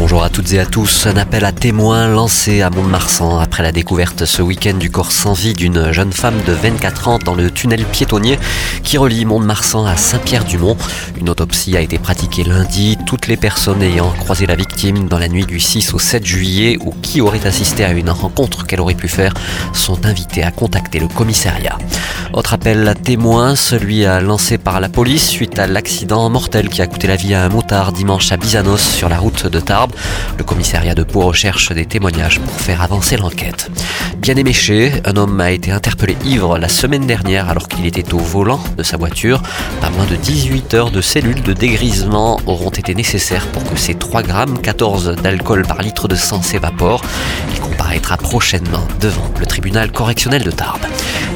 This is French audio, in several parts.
Bonjour à toutes et à tous. Un appel à témoins lancé à Mont-de-Marsan après la découverte ce week-end du corps sans vie d'une jeune femme de 24 ans dans le tunnel piétonnier qui relie Mont-de-Marsan à Saint-Pierre-du-Mont. Une autopsie a été pratiquée lundi. Toutes les personnes ayant croisé la victime dans la nuit du 6 au 7 juillet ou qui auraient assisté à une rencontre qu'elle aurait pu faire sont invitées à contacter le commissariat. Autre appel à témoins, celui lancé par la police suite à l'accident mortel qui a coûté la vie à un motard dimanche à Bizanos sur la route de Tarbes. Le commissariat de Pau recherche des témoignages pour faire avancer l'enquête. Bien éméché, un homme a été interpellé ivre la semaine dernière alors qu'il était au volant de sa voiture. Pas moins de 18 heures de cellules de dégrisement auront été nécessaires pour que ces 3 grammes 14 d'alcool par litre de sang s'évaporent. Il comparaîtra prochainement devant le tribunal correctionnel de Tarbes.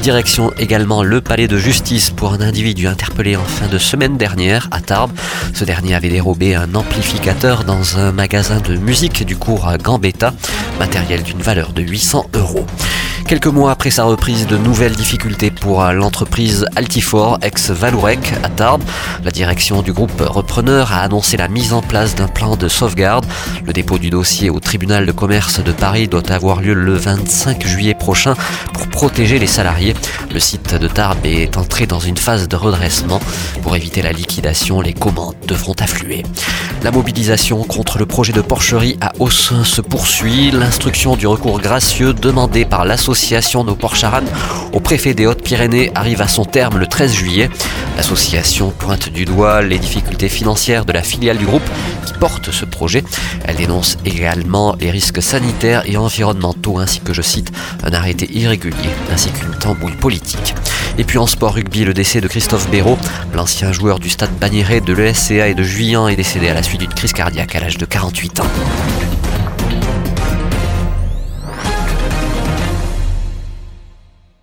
Direction également le palais de justice pour un individu interpellé en fin de semaine dernière à Tarbes. Ce dernier avait dérobé un amplificateur dans un magasin de musique du cours à Gambetta, matériel d'une valeur de 800 euros. Quelques mois après sa reprise, de nouvelles difficultés pour l'entreprise Altifort, ex-Valourec, à Tarbes. La direction du groupe repreneur a annoncé la mise en place d'un plan de sauvegarde. Le dépôt du dossier au tribunal de commerce de Paris doit avoir lieu le 25 juillet prochain pour protéger les salariés. Le site de Tarbes est entré dans une phase de redressement. Pour éviter la liquidation, les commandes devront affluer. La mobilisation contre le projet de porcherie à Haussin se poursuit. L'instruction du recours gracieux demandé par l'association nos Porcharan au préfet des Hautes-Pyrénées arrive à son terme le 13 juillet. L'association pointe du doigt les difficultés financières de la filiale du groupe qui porte ce projet. Elle dénonce également les risques sanitaires et environnementaux ainsi que, je cite, un arrêté irrégulier ainsi qu'une tambouille politique. Et puis en sport rugby, le décès de Christophe Béraud, l'ancien joueur du stade Bagnéret de l'ESCA et de Juillan est décédé à la suite d'une crise cardiaque à l'âge de 48 ans.